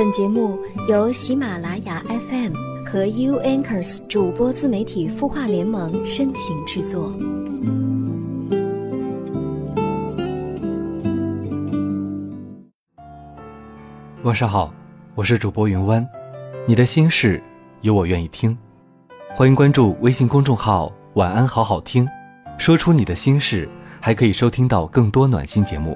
本节目由喜马拉雅 FM 和 U Anchors 主播自媒体孵化联盟深情制作。晚上好，我是主播云湾，你的心事有我愿意听，欢迎关注微信公众号“晚安好好听”，说出你的心事，还可以收听到更多暖心节目。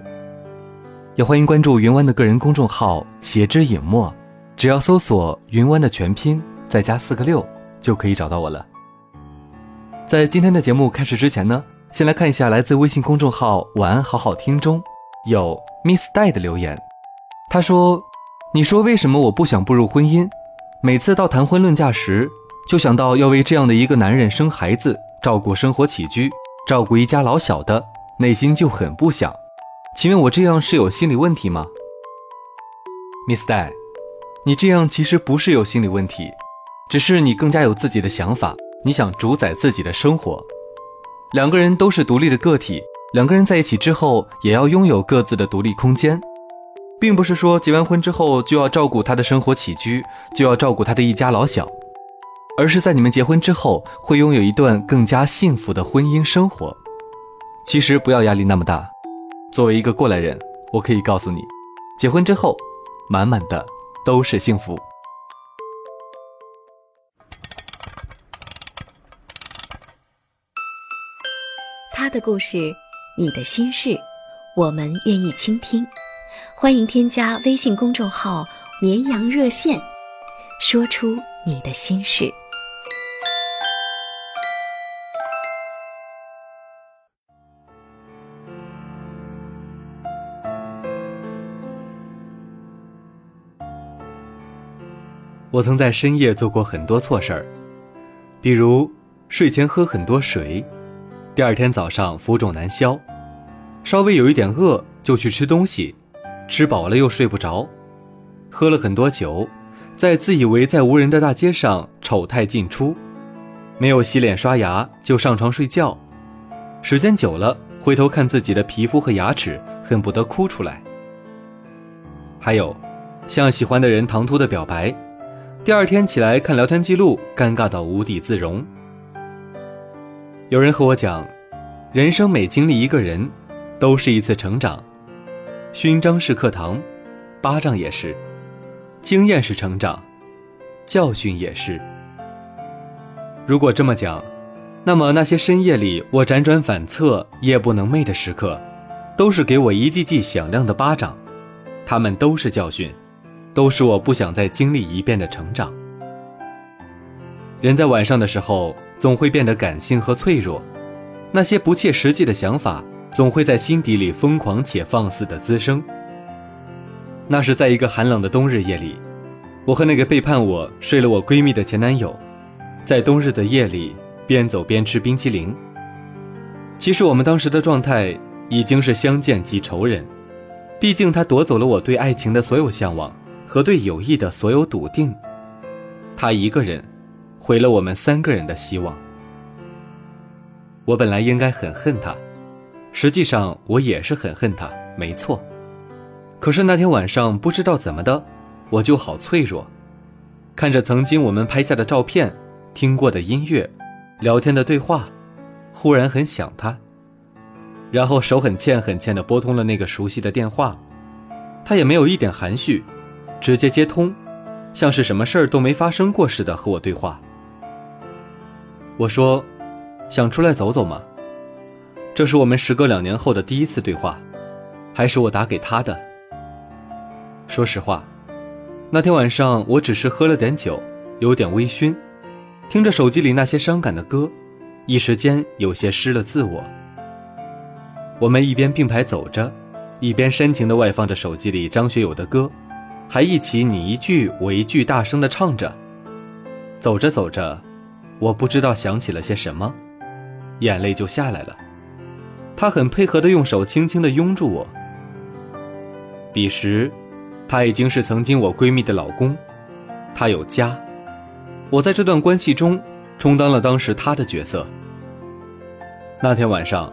也欢迎关注云湾的个人公众号“斜之隐墨”，只要搜索“云湾”的全拼再加四个六，就可以找到我了。在今天的节目开始之前呢，先来看一下来自微信公众号“晚安好好听”中有 Miss 戴的留言，他说：“你说为什么我不想步入婚姻？每次到谈婚论嫁时，就想到要为这样的一个男人生孩子、照顾生活起居、照顾一家老小的，内心就很不想。”请问我这样是有心理问题吗，Miss 戴？你这样其实不是有心理问题，只是你更加有自己的想法，你想主宰自己的生活。两个人都是独立的个体，两个人在一起之后也要拥有各自的独立空间，并不是说结完婚之后就要照顾他的生活起居，就要照顾他的一家老小，而是在你们结婚之后会拥有一段更加幸福的婚姻生活。其实不要压力那么大。作为一个过来人，我可以告诉你，结婚之后，满满的都是幸福。他的故事，你的心事，我们愿意倾听。欢迎添加微信公众号“绵羊热线”，说出你的心事。我曾在深夜做过很多错事儿，比如睡前喝很多水，第二天早上浮肿难消，稍微有一点饿就去吃东西，吃饱了又睡不着，喝了很多酒，在自以为在无人的大街上丑态尽出，没有洗脸刷牙就上床睡觉，时间久了回头看自己的皮肤和牙齿，恨不得哭出来。还有，向喜欢的人唐突的表白。第二天起来看聊天记录，尴尬到无地自容。有人和我讲，人生每经历一个人，都是一次成长。勋章是课堂，巴掌也是；经验是成长，教训也是。如果这么讲，那么那些深夜里我辗转反侧、夜不能寐的时刻，都是给我一记记响亮的巴掌，他们都是教训。都是我不想再经历一遍的成长。人在晚上的时候，总会变得感性和脆弱，那些不切实际的想法，总会在心底里疯狂且放肆的滋生。那是在一个寒冷的冬日夜里，我和那个背叛我、睡了我闺蜜的前男友，在冬日的夜里边走边吃冰淇淋。其实我们当时的状态已经是相见即仇人，毕竟他夺走了我对爱情的所有向往。和对友谊的所有笃定，他一个人毁了我们三个人的希望。我本来应该很恨他，实际上我也是很恨他，没错。可是那天晚上不知道怎么的，我就好脆弱，看着曾经我们拍下的照片、听过的音乐、聊天的对话，忽然很想他，然后手很欠很欠的拨通了那个熟悉的电话，他也没有一点含蓄。直接接通，像是什么事儿都没发生过似的和我对话。我说：“想出来走走吗？”这是我们时隔两年后的第一次对话，还是我打给他的。说实话，那天晚上我只是喝了点酒，有点微醺，听着手机里那些伤感的歌，一时间有些失了自我。我们一边并排走着，一边深情地外放着手机里张学友的歌。还一起你一句我一句大声的唱着，走着走着，我不知道想起了些什么，眼泪就下来了。他很配合的用手轻轻的拥住我。彼时，他已经是曾经我闺蜜的老公，他有家，我在这段关系中充当了当时他的角色。那天晚上，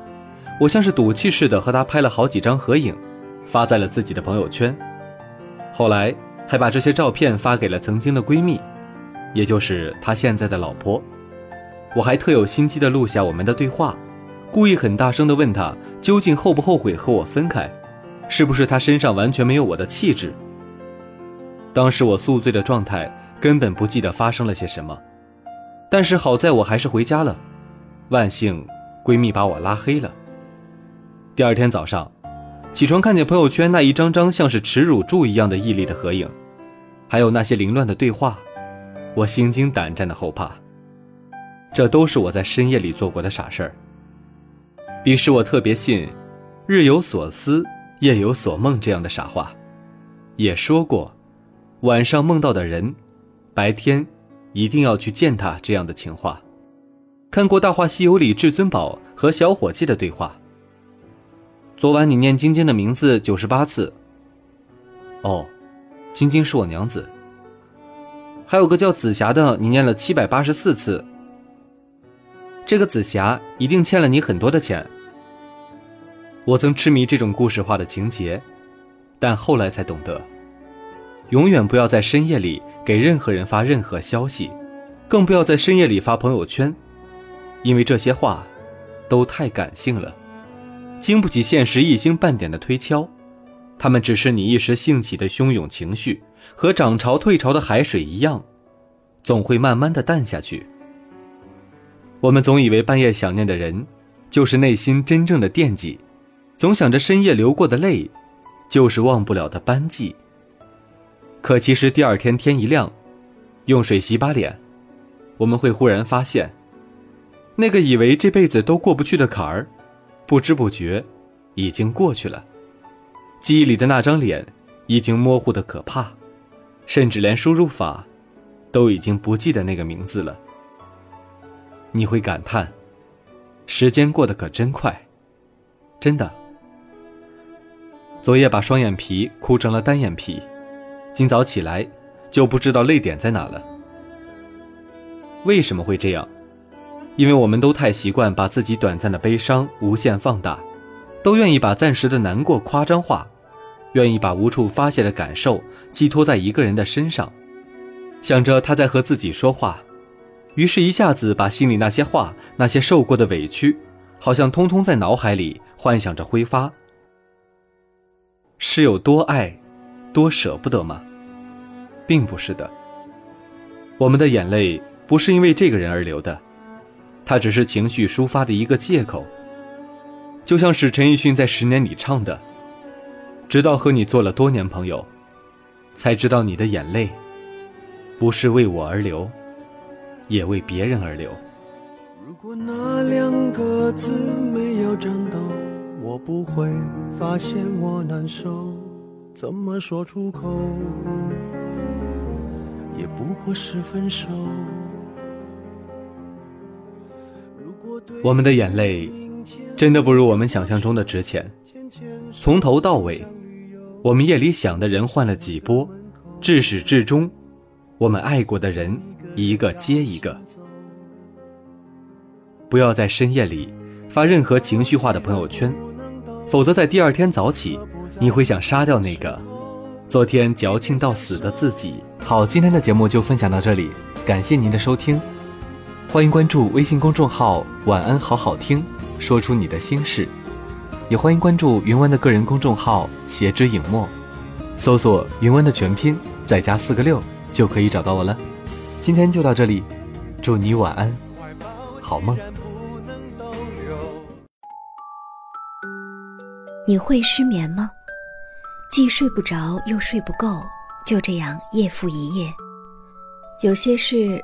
我像是赌气似的和他拍了好几张合影，发在了自己的朋友圈。后来还把这些照片发给了曾经的闺蜜，也就是她现在的老婆。我还特有心机的录下我们的对话，故意很大声的问她究竟后不后悔和我分开，是不是她身上完全没有我的气质。当时我宿醉的状态，根本不记得发生了些什么，但是好在我还是回家了，万幸闺蜜把我拉黑了。第二天早上。起床，看见朋友圈那一张张像是耻辱柱一样的毅力的合影，还有那些凌乱的对话，我心惊胆战的后怕。这都是我在深夜里做过的傻事儿。彼时我特别信“日有所思，夜有所梦”这样的傻话，也说过，晚上梦到的人，白天一定要去见他这样的情话。看过《大话西游》里至尊宝和小伙计的对话。昨晚你念晶晶的名字九十八次。哦，晶晶是我娘子。还有个叫紫霞的，你念了七百八十四次。这个紫霞一定欠了你很多的钱。我曾痴迷这种故事化的情节，但后来才懂得，永远不要在深夜里给任何人发任何消息，更不要在深夜里发朋友圈，因为这些话都太感性了。经不起现实一星半点的推敲，他们只是你一时兴起的汹涌情绪，和涨潮退潮的海水一样，总会慢慢的淡下去。我们总以为半夜想念的人，就是内心真正的惦记，总想着深夜流过的泪，就是忘不了的斑迹。可其实第二天天一亮，用水洗把脸，我们会忽然发现，那个以为这辈子都过不去的坎儿。不知不觉，已经过去了。记忆里的那张脸，已经模糊的可怕，甚至连输入法，都已经不记得那个名字了。你会感叹，时间过得可真快，真的。昨夜把双眼皮哭成了单眼皮，今早起来就不知道泪点在哪了。为什么会这样？因为我们都太习惯把自己短暂的悲伤无限放大，都愿意把暂时的难过夸张化，愿意把无处发泄的感受寄托在一个人的身上，想着他在和自己说话，于是一下子把心里那些话、那些受过的委屈，好像通通在脑海里幻想着挥发。是有多爱，多舍不得吗？并不是的。我们的眼泪不是因为这个人而流的。他只是情绪抒发的一个借口，就像是陈奕迅在《十年》里唱的：“直到和你做了多年朋友，才知道你的眼泪，不是为我而流，也为别人而流。”如果那两个字没有颤抖，我不会发现我难受，怎么说出口，也不过是分手。我们的眼泪，真的不如我们想象中的值钱。从头到尾，我们夜里想的人换了几波，至始至终，我们爱过的人一个接一个。不要在深夜里发任何情绪化的朋友圈，否则在第二天早起，你会想杀掉那个昨天矫情到死的自己。好，今天的节目就分享到这里，感谢您的收听。欢迎关注微信公众号“晚安好好听”，说出你的心事；也欢迎关注云湾的个人公众号“斜之影墨”，搜索“云湾”的全拼再加四个六，就可以找到我了。今天就到这里，祝你晚安，好梦。你会失眠吗？既睡不着又睡不够，就这样夜复一夜。有些事。